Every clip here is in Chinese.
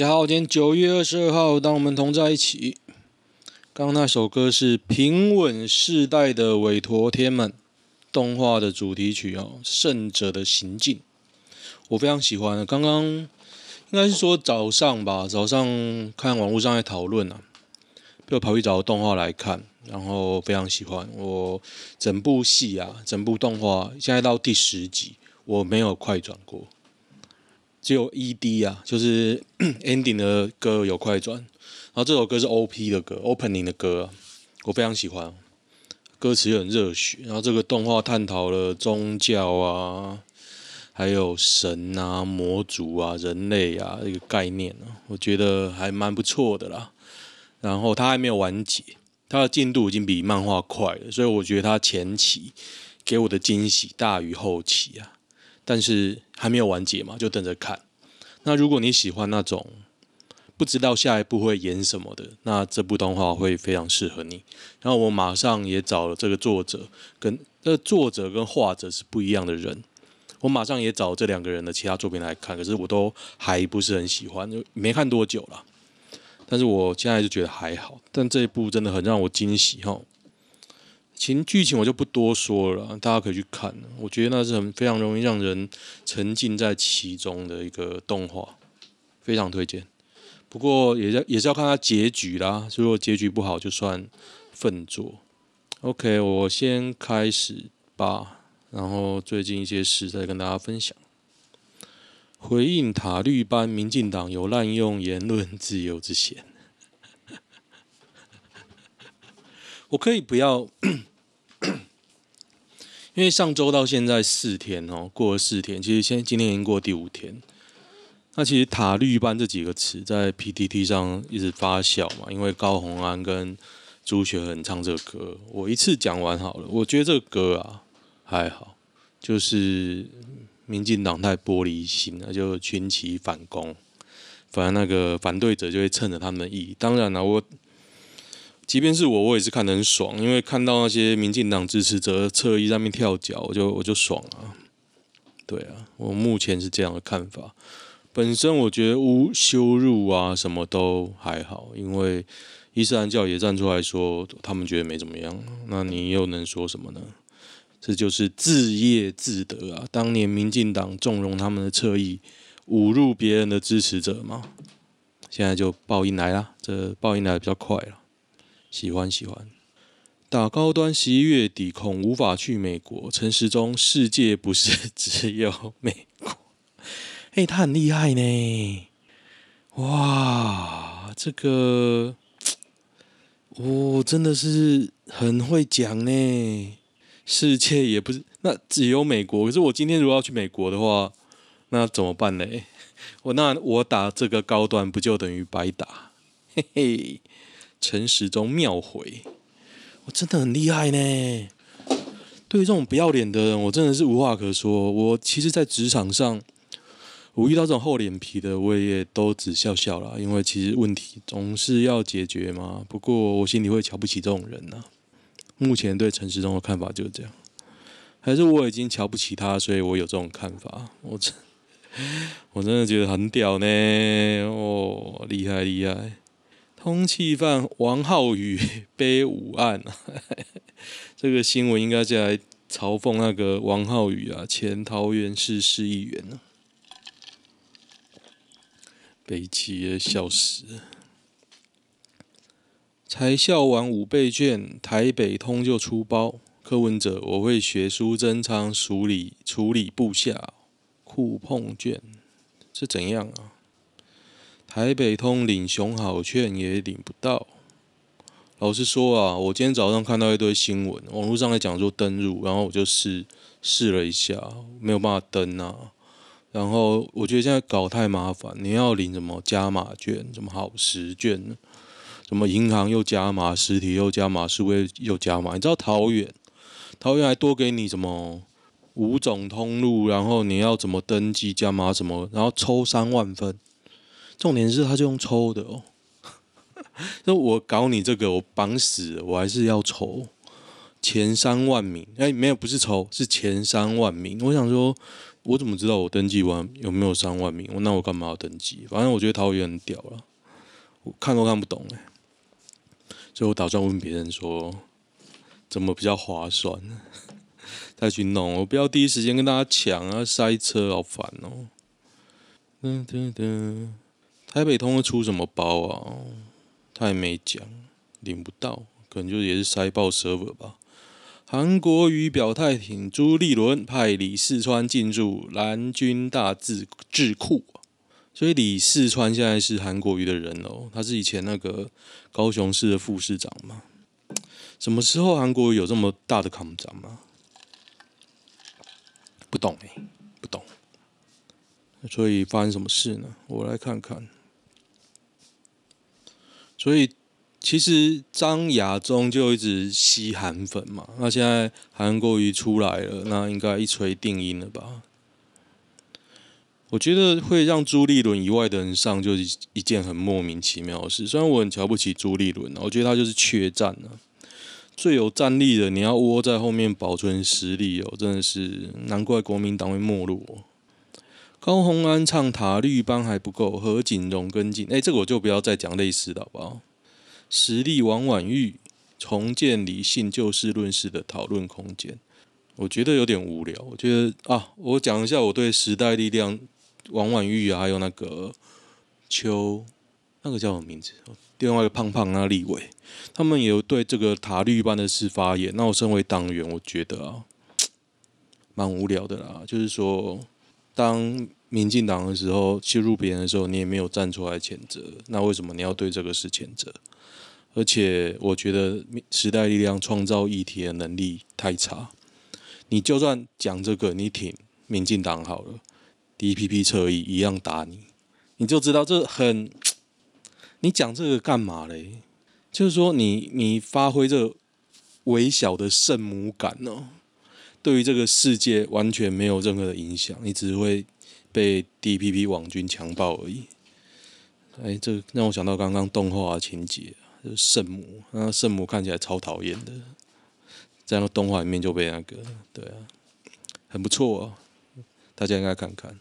大家好，今天九月二十二号，当我们同在一起。刚刚那首歌是《平稳世代的韦陀天们》动画的主题曲哦，《胜者的行进》，我非常喜欢。刚刚应该是说早上吧，早上看网络上在讨论啊，就跑去找动画来看，然后非常喜欢。我整部戏啊，整部动画现在到第十集，我没有快转过。只有 ED 啊，就是 ending 的歌有快转，然后这首歌是 OP 的歌，opening 的歌，我非常喜欢，歌词也很热血，然后这个动画探讨了宗教啊，还有神啊、魔族啊、人类啊这个概念啊，我觉得还蛮不错的啦。然后它还没有完结，它的进度已经比漫画快了，所以我觉得它前期给我的惊喜大于后期啊。但是还没有完结嘛，就等着看。那如果你喜欢那种不知道下一步会演什么的，那这部动画会非常适合你。然后我马上也找了这个作者，跟这作者跟画者是不一样的人。我马上也找这两个人的其他作品来看，可是我都还不是很喜欢，就没看多久了。但是我现在就觉得还好。但这一部真的很让我惊喜哈。情剧情我就不多说了，大家可以去看。我觉得那是很非常容易让人沉浸在其中的一个动画，非常推荐。不过也要也是要看它结局啦，如果结局不好，就算粪作。OK，我先开始吧，然后最近一些事再跟大家分享。回应塔绿班，民进党有滥用言论自由之嫌。我可以不要。因为上周到现在四天哦，过了四天，其实现今天已经过第五天。那其实“塔绿班”这几个词在 PTT 上一直发酵嘛，因为高虹安跟朱学恒唱这个歌，我一次讲完好了。我觉得这个歌啊还好，就是民进党太玻璃心了，就群起反攻，反正那个反对者就会趁着他们的意。当然了，我。即便是我，我也是看得很爽，因为看到那些民进党支持者侧翼在那边跳脚，我就我就爽啊。对啊，我目前是这样的看法。本身我觉得无羞辱啊，什么都还好，因为伊斯兰教也站出来说，他们觉得没怎么样。那你又能说什么呢？这就是自业自得啊。当年民进党纵容他们的侧翼，侮辱别人的支持者嘛，现在就报应来了，这报应来的比较快了。喜欢喜欢，打高端十一月底恐无法去美国。陈时中，世界不是只有美国。哎，他很厉害呢！哇，这个，哦，真的是很会讲呢。世界也不是那只有美国，可是我今天如果要去美国的话，那怎么办呢？我那我打这个高端不就等于白打？嘿嘿。陈时中妙回，我真的很厉害呢。对于这种不要脸的人，我真的是无话可说。我其实，在职场上，我遇到这种厚脸皮的，我也都只笑笑啦。因为其实问题总是要解决嘛。不过我心里会瞧不起这种人呐。目前对陈时中的看法就是这样，还是我已经瞧不起他，所以我有这种看法。我真，我真的觉得很屌呢。哦，厉害厉害。通缉犯王浩宇背五案，这个新闻应该再来嘲讽那个王浩宇啊，前桃园市市议员呢、啊，北七也笑死。才笑完五倍券，台北通就出包。柯文哲，我会学苏贞昌处理处理部下酷碰券，是怎样啊？台北通领熊好券也领不到。老实说啊，我今天早上看到一堆新闻，网络上在讲说登入，然后我就试试了一下，没有办法登啊。然后我觉得现在搞太麻烦，你要领什么加码券，什么好时券？什么银行又加码，实体又加码，数位又加码？你知道桃园，桃园还多给你什么五种通路，然后你要怎么登记加码什么，然后抽三万分。重点是他就用抽的哦，那我搞你这个，我绑死，我还是要抽前三万名。哎，没有，不是抽，是前三万名。我想说，我怎么知道我登记完有没有三万名？那我干嘛要登记？反正我觉得桃园很屌了，我看都看不懂哎。所以我打算问别人说，怎么比较划算？再去弄，我不要第一时间跟大家抢啊，塞车好烦哦。噔噔噔，台北通会出什么包啊？他也没讲，领不到，可能就也是塞爆 server 吧。韩国瑜表态挺朱立伦，派李四川进驻蓝军大智智库。所以李四川现在是韩国瑜的人哦，他是以前那个高雄市的副市长嘛。什么时候韩国瑜有这么大的抗战吗？不懂哎，不懂。所以发生什么事呢？我来看看。所以其实张亚中就一直吸韩粉嘛，那现在韩国瑜出来了，那应该一锤定音了吧？我觉得会让朱立伦以外的人上，就是一件很莫名其妙的事。虽然我很瞧不起朱立伦，我觉得他就是缺战啊。最有战力的，你要窝在后面保存实力哦，真的是难怪国民党会没落。高洪安唱塔绿班还不够，何景荣跟进。哎，这个我就不要再讲类似的好不好？实力王婉玉重建理性就事论事的讨论空间，我觉得有点无聊。我觉得啊，我讲一下我对时代力量。王婉玉啊，还有那个邱，那个叫什么名字？另外一个胖胖那立伟，他们也有对这个塔绿班的事发言。那我身为党员，我觉得啊，蛮无聊的啦。就是说，当民进党的时候欺负别人的时候，你也没有站出来谴责，那为什么你要对这个事谴责？而且我觉得时代力量创造议题的能力太差。你就算讲这个，你挺民进党好了。DPP 侧翼一样打你，你就知道这很，你讲这个干嘛嘞？就是说你你发挥这微小的圣母感哦，对于这个世界完全没有任何的影响，你只会被 DPP 网军强暴而已。哎，这让我想到刚刚动画情节，就是圣母，那圣母看起来超讨厌的，在那动画里面就被那个，对啊，很不错啊，大家应该看看。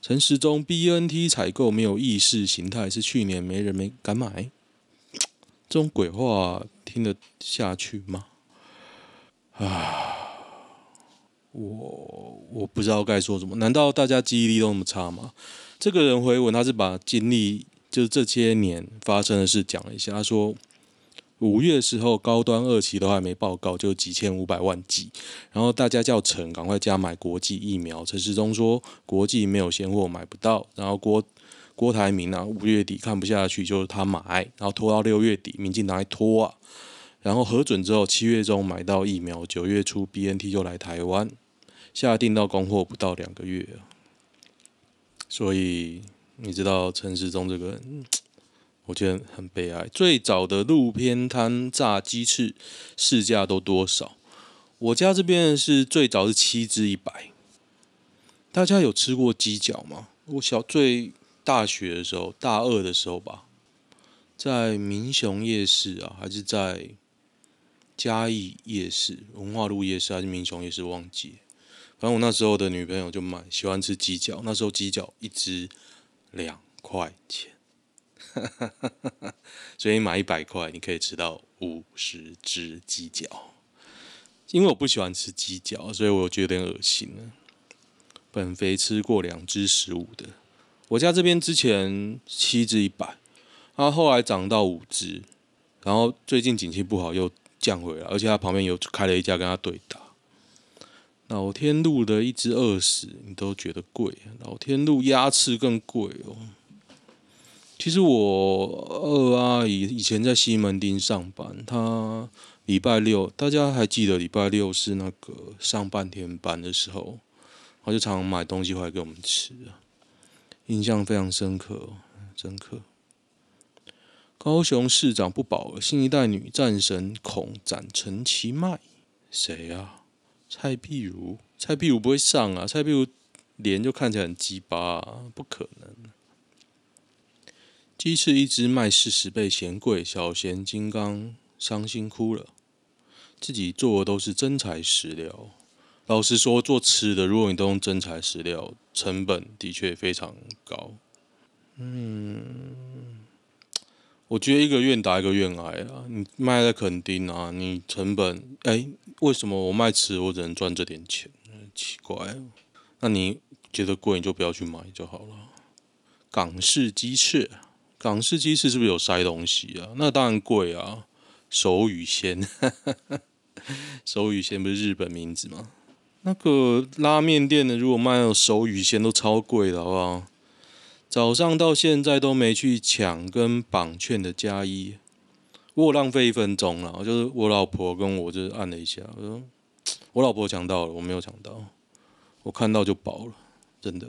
陈时中 BNT 采购没有意识形态，是去年没人没敢买，这种鬼话听得下去吗？啊，我我不知道该说什么。难道大家记忆力都那么差吗？这个人回文，他是把经历就是这些年发生的事讲了一下，他说。五月时候，高端二期都还没报告，就几千五百万剂。然后大家叫陈赶快加买国际疫苗。陈时中说国际没有现货，买不到。然后郭郭台铭啊，五月底看不下去，就是他买，然后拖到六月底，民进党还拖啊。然后核准之后，七月中买到疫苗，九月初 BNT 就来台湾，下定到供货不到两个月啊。所以你知道陈时中这个人。我觉得很悲哀。最早的路边摊炸鸡翅市价都多少？我家这边是最早是七只一百。大家有吃过鸡脚吗？我小最大学的时候，大二的时候吧，在民雄夜市啊，还是在嘉义夜市、文化路夜市，还是民雄夜市？忘记。反正我那时候的女朋友就买，喜欢吃鸡脚。那时候鸡脚一只两块钱。所以买一百块，你可以吃到五十只鸡脚。因为我不喜欢吃鸡脚，所以我觉得有点恶心了。本肥吃过两只十五的，我家这边之前七只一百，它后来涨到五只，然后最近景气不好又降回来，而且它旁边有开了一家跟它对打。老天禄的一只二十，你都觉得贵，老天禄鸭翅更贵哦。其实我二阿姨以前在西门町上班，她礼拜六，大家还记得礼拜六是那个上半天班的时候，她就常常买东西回来给我们吃，印象非常深刻，深刻。高雄市长不保，新一代女战神恐斩成其迈，谁啊？蔡壁如，蔡壁如不会上啊！蔡壁如脸就看起来很鸡巴，不可能。鸡翅一只卖四十倍嫌贵，小贤金刚伤心哭了。自己做的都是真材实料。老实说，做吃的，如果你都用真材实料，成本的确非常高。嗯。我觉得一个愿打一个愿挨啊！你卖在垦丁啊，你成本哎、欸，为什么我卖吃我只能赚这点钱？奇怪，那你觉得贵你就不要去买就好了。港式鸡翅，港式鸡翅是不是有塞东西啊？那当然贵啊！手语鲜，手语鲜不是日本名字吗？那个拉面店的如果卖有手语鲜都超贵的，好不好？早上到现在都没去抢跟绑券的加一，我浪费一分钟了。就是我老婆跟我就按了一下，我说 我老婆抢到了，我没有抢到，我看到就饱了，真的。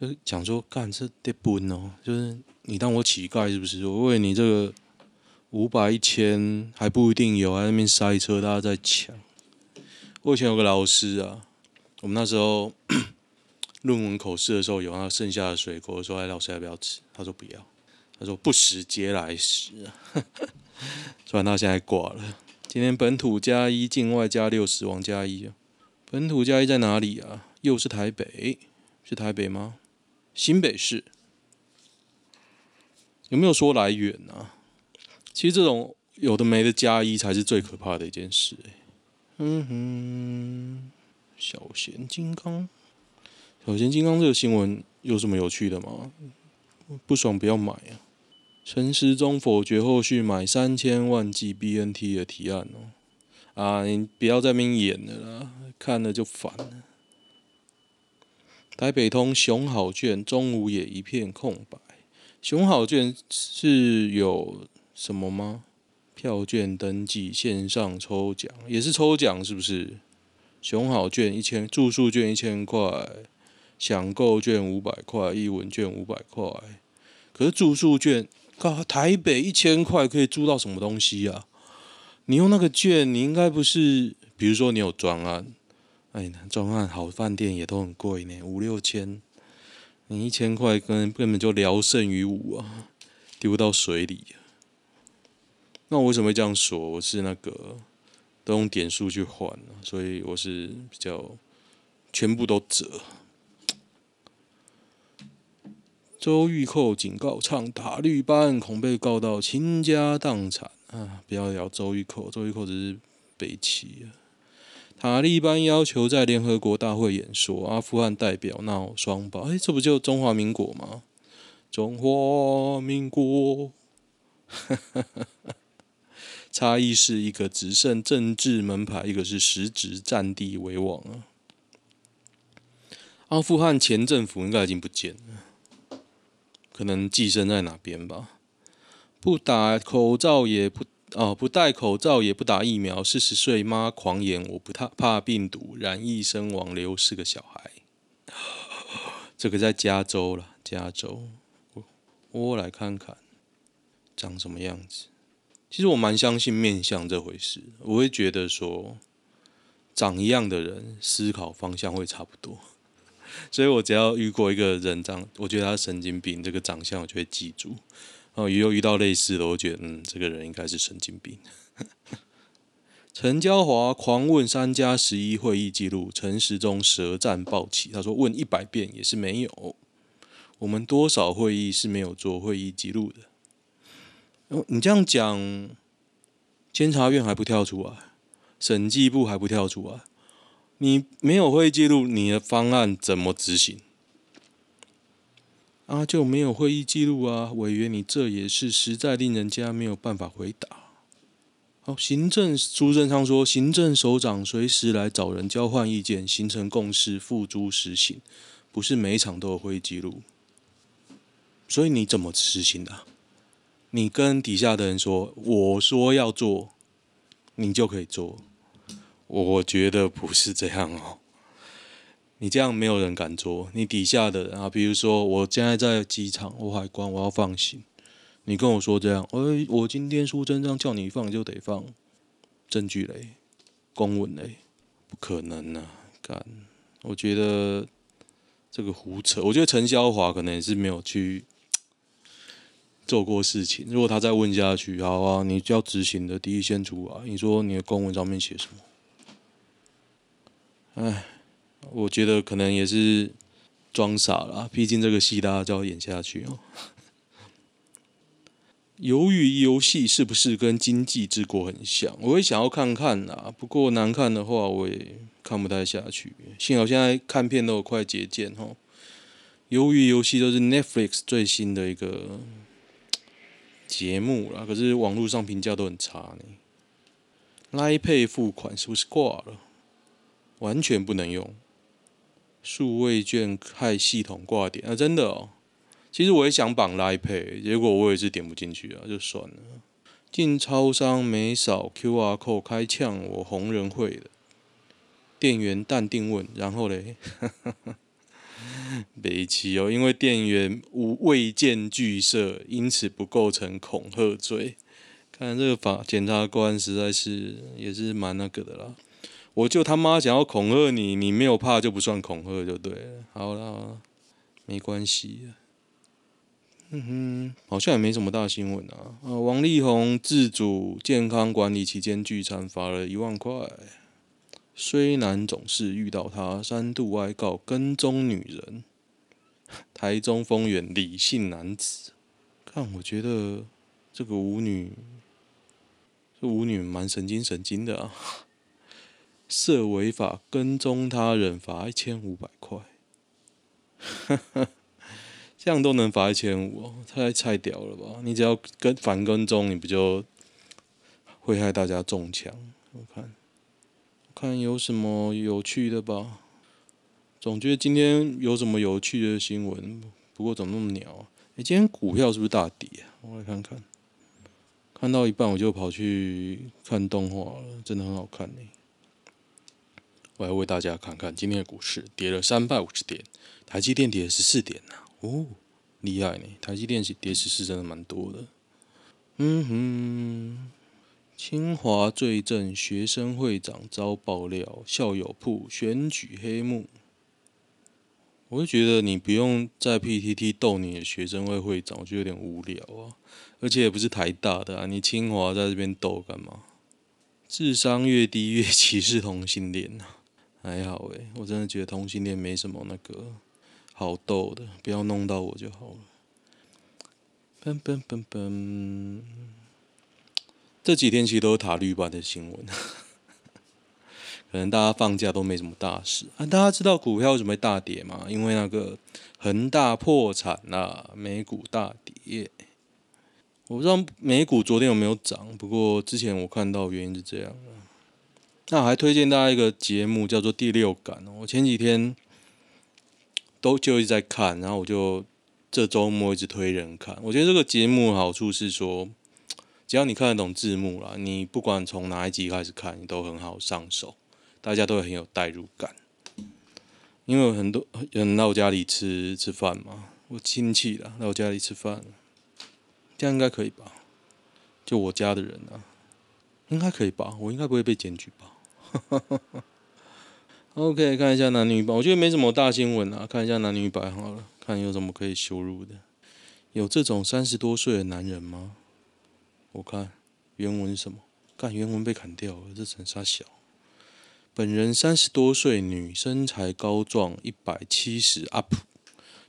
就讲说干这得分哦，就是你当我乞丐是不是？我为你这个五百一千还不一定有，还那边塞车，大家在抢。我以前有个老师啊，我们那时候。论文口试的时候，有那剩下的水果，说：“哎，老师要不要吃？”他说：“不要。”他说：“不食嗟来食。”虽然他现在挂了。今天本土加一，境外加六，死亡加一啊！本土加一在哪里啊？又是台北？是台北吗？新北市？有没有说来源啊？其实这种有的没的加一才是最可怕的一件事。嗯哼，小贤金刚。小贤金刚这个新闻有什么有趣的吗？不爽不要买啊！陈时中否决后续买三千万剂 BNT 的提案哦。啊，你不要在那边演了啦，看了就烦了。台北通熊好卷中午也一片空白。熊好卷是有什么吗？票券登记线上抽奖也是抽奖是不是？熊好卷一千住宿券一千块。享购券五百块，一文券五百块，可是住宿券，靠台北一千块可以住到什么东西啊？你用那个券，你应该不是，比如说你有专案，哎，专案好饭店也都很贵呢，五六千，你一千块根根本就聊胜于无啊，丢到水里。那我为什么会这样说？我是那个都用点数去换，所以我是比较全部都折。周玉蔻警告唱塔绿班，恐被告到倾家荡产啊！不要聊周玉蔻，周玉蔻只是北齐啊。塔利班要求在联合国大会演说，阿富汗代表闹双胞，哎，这不就中华民国吗？中华民国，差异是一个只剩政治门牌，一个是实质占地为王啊。阿富汗前政府应该已经不见了。可能寄生在哪边吧？不打口罩也不哦，不戴口罩也不打疫苗。四十岁妈狂言，我不怕怕病毒，染疫身亡，留四个小孩。这个在加州了，加州。我我来看看长什么样子。其实我蛮相信面相这回事，我会觉得说，长一样的人，思考方向会差不多。所以我只要遇过一个人长，我觉得他神经病，这个长相我就会记住。哦，也有遇到类似的，我觉得嗯，这个人应该是神经病。陈娇华狂问三加十一会议记录，陈时中舌战暴起，他说问一百遍也是没有。我们多少会议是没有做会议记录的？哦，你这样讲，监察院还不跳出来？审计部还不跳出来？你没有会议记录，你的方案怎么执行？啊，就没有会议记录啊，委员，你这也是实在令人家没有办法回答。好，行政苏贞昌说，行政首长随时来找人交换意见，形成共识，付诸实行，不是每一场都有会议记录。所以你怎么执行的？你跟底下的人说，我说要做，你就可以做。我觉得不是这样哦。你这样没有人敢做，你底下的人啊，比如说我现在在机场，我海关，我要放行，你跟我说这样，哎，我今天苏贞昌叫你放就得放，证据嘞，公文嘞，不可能啊，干，我觉得这个胡扯，我觉得陈萧华可能也是没有去 做过事情，如果他再问下去，好啊，你就要执行的第一先出啊，你说你的公文上面写什么？哎。我觉得可能也是装傻了，毕竟这个戏大家就要演下去哦。鱿鱼游戏是不是跟经济之国很像？我也想要看看啦，不过难看的话我也看不太下去。幸好现在看片都有快捷键哦。鱿鱼游戏都是 Netflix 最新的一个节目啦，可是网络上评价都很差呢。Line Pay 付款是不是挂了？完全不能用。数位券害系统挂点啊！真的哦，其实我也想绑 Line Pay，结果我也是点不进去啊，就算了。进超商没扫 QR code 开呛我红人会的店员淡定问，然后嘞，没气哦，因为店员无未见惧色，因此不构成恐吓罪。看这个法检察官实在是也是蛮那个的啦。我就他妈想要恐吓你，你没有怕就不算恐吓就对了。好了好了，没关系。嗯哼，好像也没什么大新闻啊。啊，王力宏自主健康管理期间聚餐罚了一万块。虽然总是遇到他三度哀告跟踪女人。台中丰原李姓男子，看我觉得这个舞女，这舞女蛮神经神经的啊。涉违法跟踪他人罚一千五百块，这样都能罚一千五，太太屌了吧？你只要跟反跟踪，你不就会害大家中枪？我看，我看有什么有趣的吧？总觉得今天有什么有趣的新闻，不过怎么那么鸟啊？哎，今天股票是不是大跌啊？我来看看，看到一半我就跑去看动画了，真的很好看呢。我来为大家看看今天的股市跌了三百五十点，台积电跌十四点呐，哦，厉害呢！台积电是跌十四，真的蛮多的。嗯哼，清华罪证学生会长遭爆料，校友铺选举黑幕。我就觉得你不用在 PTT 逗你的学生会会长，我觉得有点无聊啊，而且也不是台大的啊，你清华在这边逗干嘛？智商越低越歧视同性恋啊！还好诶，我真的觉得同性恋没什么那个好逗的，不要弄到我就好了。嘣嘣嘣嘣，这几天其实都是塔绿班的新闻，可能大家放假都没什么大事啊。大家知道股票为什么会大跌吗？因为那个恒大破产了，美股大跌。我不知道美股昨天有没有涨，不过之前我看到原因是这样。那我还推荐大家一个节目，叫做《第六感》。我前几天都就一直在看，然后我就这周末一直推人看。我觉得这个节目好处是说，只要你看得懂字幕啦，你不管从哪一集开始看，你都很好上手，大家都很有代入感。因为很多人来我家里吃吃饭嘛，我亲戚啦来我家里吃饭，这样应该可以吧？就我家的人啊，应该可以吧？我应该不会被检举吧？OK，看一下男女版，我觉得没什么大新闻啊。看一下男女版好了，看有什么可以羞辱的。有这种三十多岁的男人吗？我看原文什么？看原文被砍掉了，这层沙小。本人三十多岁女，身材高壮，一百七十 up，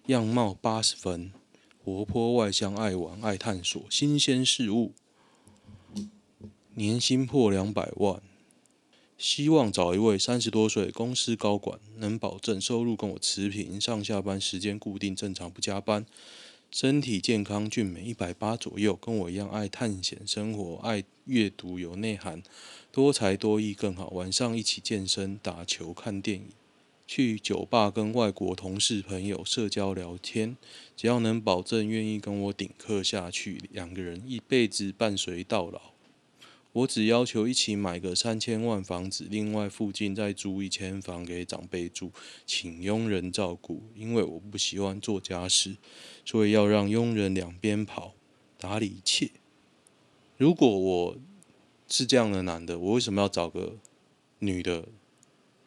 样貌八十分，活泼外向，爱玩，爱探索新鲜事物，年薪破两百万。希望找一位三十多岁公司高管，能保证收入跟我持平，上下班时间固定，正常不加班，身体健康俊美，一百八左右，跟我一样爱探险生活，爱阅读有内涵，多才多艺更好。晚上一起健身、打球、看电影。去酒吧跟外国同事朋友社交聊天，只要能保证愿意跟我顶客下去，两个人一辈子伴随到老。我只要求一起买个三千万房子，另外附近再租一间房给长辈住，请佣人照顾，因为我不喜欢做家事，所以要让佣人两边跑，打理一切。如果我是这样的男的，我为什么要找个女的？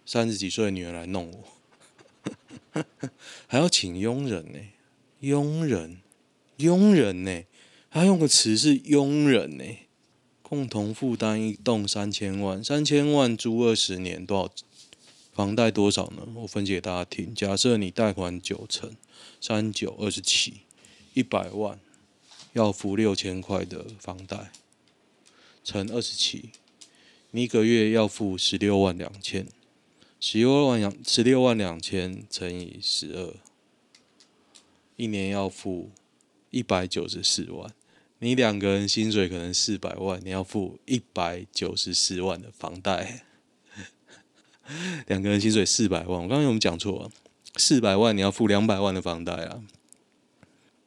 三十几岁的女人来弄我，还要请佣人呢？佣人，佣人呢？他用的词是佣人呢？共同负担一栋三千万，三千万租二十年多少？房贷多少呢？我分析给大家听。假设你贷款九成，三九二十七，一百万，要付六千块的房贷，乘二十七，你一个月要付十六万两千。十六万两十六万两千乘以十二，一年要付一百九十四万。你两个人薪水可能四百万，你要付一百九十四万的房贷。两个人薪水四百万，我刚刚有没有讲错？四百万你要付两百万的房贷啊？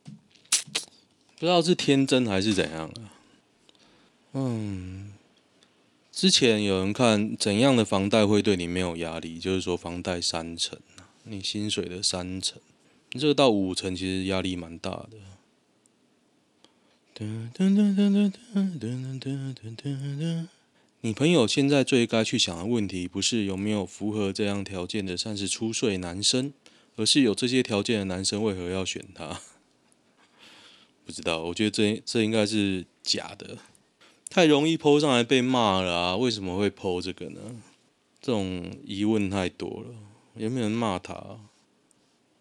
不知道是天真还是怎样啊？嗯。之前有人看怎样的房贷会对你没有压力，就是说房贷三成，你薪水的三成，你这个到五成其实压力蛮大的。你朋友现在最该去想的问题，不是有没有符合这样条件的三十出岁男生，而是有这些条件的男生为何要选他？不知道，我觉得这这应该是假的。太容易 po 上来被骂了啊！为什么会 po 这个呢？这种疑问太多了。有没有人骂他？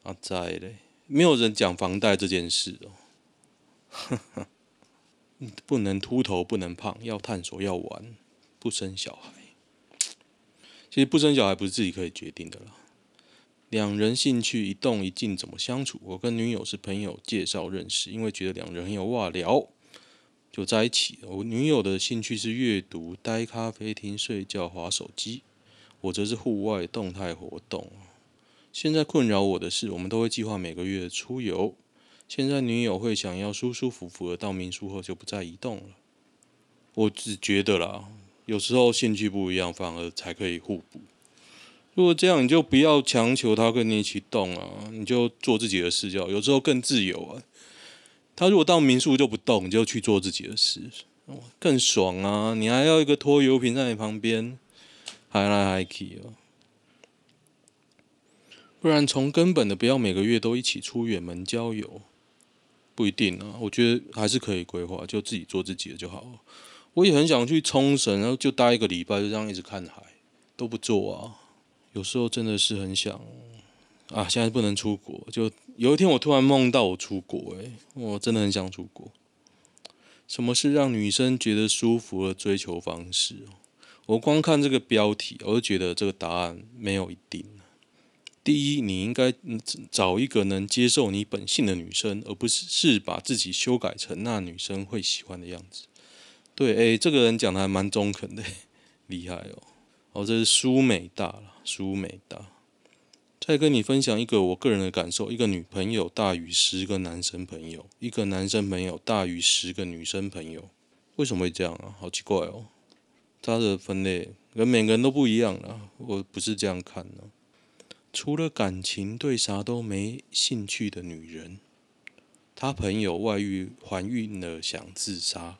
啊在嘞，没有人讲房贷这件事哦。不能秃头，不能胖，要探索，要玩，不生小孩。其实不生小孩不是自己可以决定的啦。两人兴趣一动一静怎么相处？我跟女友是朋友介绍认识，因为觉得两人很有话聊。就在一起。我女友的兴趣是阅读、待咖啡厅、睡觉、划手机，我则是户外动态活动。现在困扰我的是，我们都会计划每个月出游。现在女友会想要舒舒服服的到民宿后就不再移动了。我只觉得啦，有时候兴趣不一样，反而才可以互补。如果这样，你就不要强求他跟你一起动啊，你就做自己的事就好，有时候更自由啊。他如果到民宿就不动，你就去做自己的事，更爽啊！你还要一个拖油瓶在你旁边，还来嗨去哦。不然从根本的不要每个月都一起出远门郊游，不一定啊。我觉得还是可以规划，就自己做自己的就好。我也很想去冲绳，然后就待一个礼拜，就这样一直看海，都不做啊。有时候真的是很想。啊，现在不能出国。就有一天，我突然梦到我出国，诶，我真的很想出国。什么是让女生觉得舒服的追求方式？我光看这个标题，我就觉得这个答案没有一定。第一，你应该找一个能接受你本性的女生，而不是是把自己修改成那女生会喜欢的样子。对，诶，这个人讲的还蛮中肯的，厉害哦。哦，这是苏美大了，苏美大。再跟你分享一个我个人的感受：一个女朋友大于十个男生朋友，一个男生朋友大于十个女生朋友。为什么会这样啊？好奇怪哦！他的分类跟每个人都不一样啊。我不是这样看的。除了感情，对啥都没兴趣的女人。他朋友外遇怀孕了，想自杀。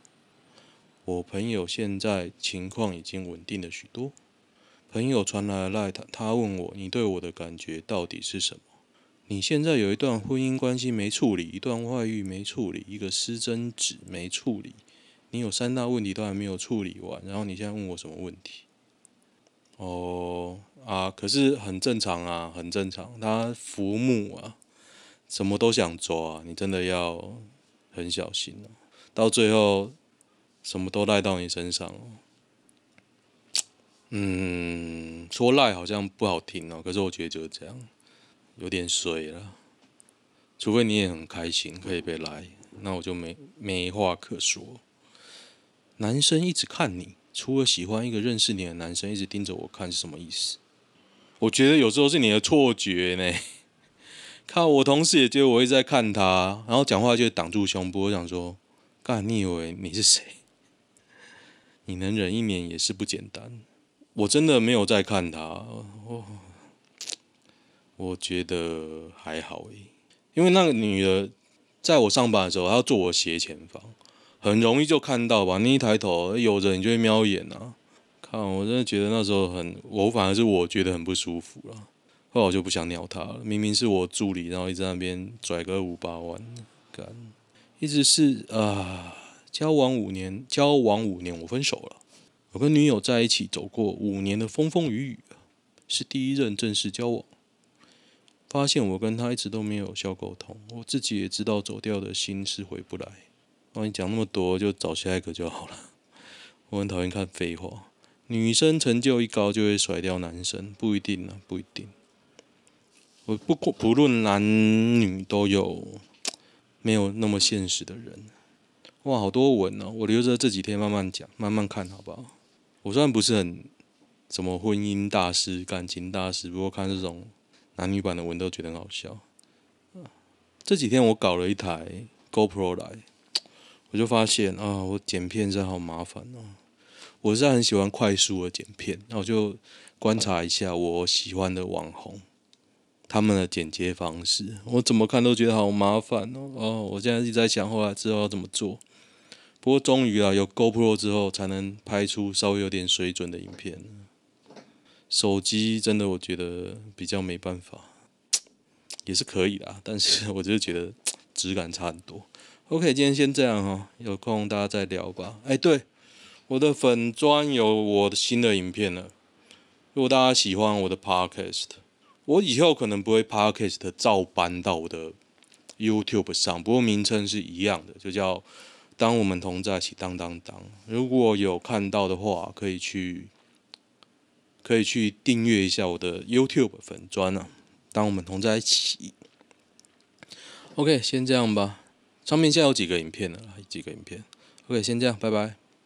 我朋友现在情况已经稳定了许多。朋友传来了赖他，他问我：“你对我的感觉到底是什么？你现在有一段婚姻关系没处理，一段外遇没处理，一个失真子没处理，你有三大问题都还没有处理完，然后你现在问我什么问题？”哦啊，可是很正常啊，很正常。他浮木啊，什么都想抓，你真的要很小心哦。到最后，什么都赖到你身上哦。嗯，说赖好像不好听哦，可是我觉得就是这样，有点水了。除非你也很开心可以被赖，那我就没没话可说。男生一直看你，除了喜欢一个认识你的男生一直盯着我看是什么意思？我觉得有时候是你的错觉呢。看我同事也觉得我一直在看他，然后讲话就挡住胸部，我想说，干，你以为你是谁？你能忍一年也是不简单。我真的没有在看他，我我觉得还好诶，因为那个女的在我上班的时候，她要坐我斜前方，很容易就看到吧。你一抬头，有人你就会瞄一眼啊。看，我真的觉得那时候很，我反而是我觉得很不舒服了。后来我就不想鸟他了，明明是我助理，然后一直在那边拽个五八万，干，一直是啊，交往五年，交往五年，我分手了。我跟女友在一起走过五年的风风雨雨，是第一任正式交往，发现我跟她一直都没有效沟通，我自己也知道走掉的心是回不来。帮你讲那么多，就找下一个就好了。我很讨厌看废话，女生成就一高就会甩掉男生，不一定啊，不一定。我不过不论男女都有没有那么现实的人，哇，好多文哦！我留着这几天慢慢讲，慢慢看好不好？我虽然不是很什么婚姻大师、感情大师，不过看这种男女版的文都觉得很好笑。这几天我搞了一台 GoPro 来，我就发现啊，我剪片真的好麻烦哦。我是很喜欢快速的剪片，那我就观察一下我喜欢的网红。他们的剪接方式，我怎么看都觉得好麻烦哦。哦，我现在一直在想，后来之后要怎么做。不过终于啊，有 GoPro 之后，才能拍出稍微有点水准的影片。手机真的，我觉得比较没办法，也是可以啦，但是 我就觉得 质感差很多。OK，今天先这样哈，有空大家再聊吧。哎，对，我的粉专有我的新的影片了。如果大家喜欢我的 Podcast。我以后可能不会 Podcast 照搬到我的 YouTube 上，不过名称是一样的，就叫“当我们同在一起”。当当当，如果有看到的话，可以去可以去订阅一下我的 YouTube 粉专啊。当我们同在一起。OK，先这样吧。上面现在有几个影片了，几个影片。OK，先这样，拜拜。